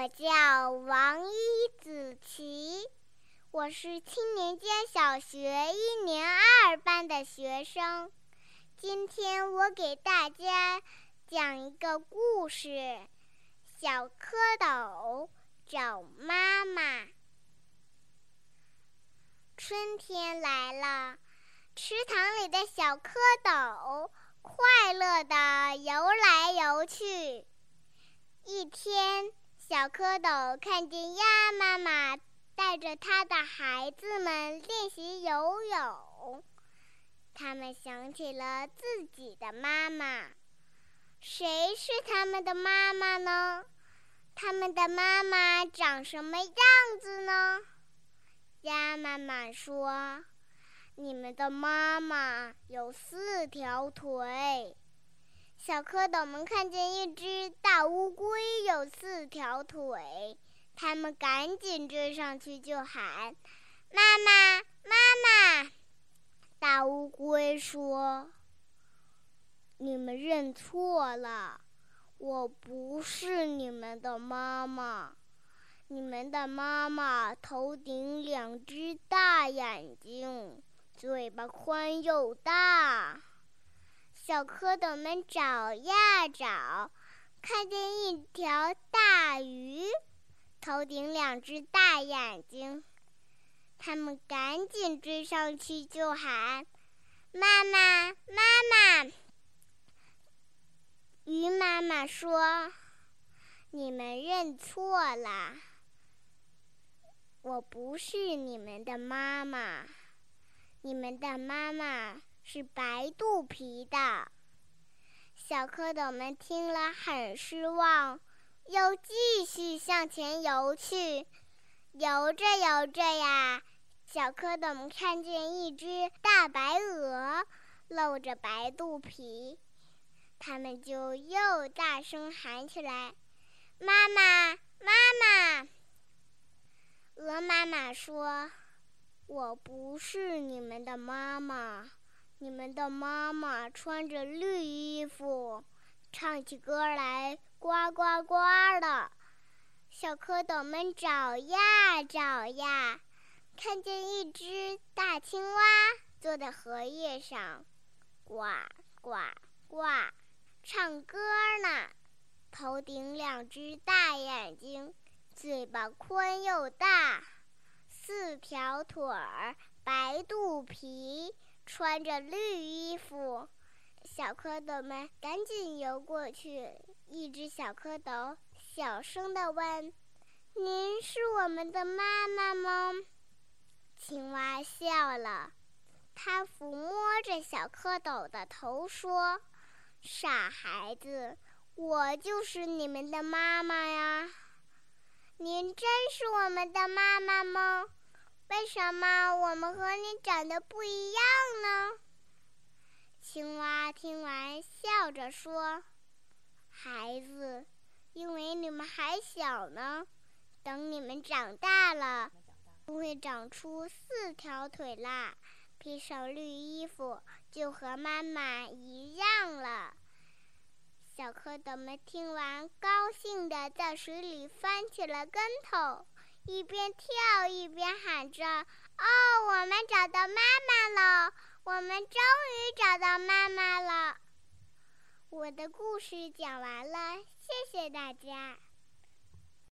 我叫王一子琪，我是青年街小学一年二班的学生。今天我给大家讲一个故事：小蝌蚪找妈妈。春天来了，池塘里的小蝌蚪快乐地游来游去。一天。小蝌蚪看见鸭妈妈带着它的孩子们练习游泳，他们想起了自己的妈妈。谁是他们的妈妈呢？他们的妈妈长什么样子呢？鸭妈妈说：“你们的妈妈有四条腿。”小蝌蚪们看见一只大乌龟有四条腿，他们赶紧追上去就喊：“妈妈，妈妈！”大乌龟说：“你们认错了，我不是你们的妈妈。你们的妈妈头顶两只大眼睛，嘴巴宽又大。”小蝌蚪们找呀找，看见一条大鱼，头顶两只大眼睛。他们赶紧追上去就喊：“妈妈，妈妈！”鱼妈妈说：“你们认错了，我不是你们的妈妈，你们的妈妈。”是白肚皮的，小蝌蚪们听了很失望，又继续向前游去。游着游着呀，小蝌蚪们看见一只大白鹅露着白肚皮，它们就又大声喊起来：“妈妈，妈妈！”鹅妈妈说：“我不是你们的妈妈。”你们的妈妈穿着绿衣服，唱起歌来呱呱呱的。小蝌蚪们找呀找呀，看见一只大青蛙坐在荷叶上，呱呱呱，唱歌呢。头顶两只大眼睛，嘴巴宽又大，四条腿儿，白肚皮。穿着绿衣服，小蝌蚪们赶紧游过去。一只小蝌蚪小声地问：“您是我们的妈妈吗？”青蛙笑了，它抚摸着小蝌蚪的头说：“傻孩子，我就是你们的妈妈呀！您真是我们的妈妈吗？”为什么我们和你长得不一样呢？青蛙听完，笑着说：“孩子，因为你们还小呢，等你们长大了，就会长出四条腿啦，披上绿衣服，就和妈妈一样了。”小蝌蚪们听完，高兴地在水里翻起了跟头。一边跳一边喊着：“哦，我们找到妈妈了！我们终于找到妈妈了！”我的故事讲完了，谢谢大家。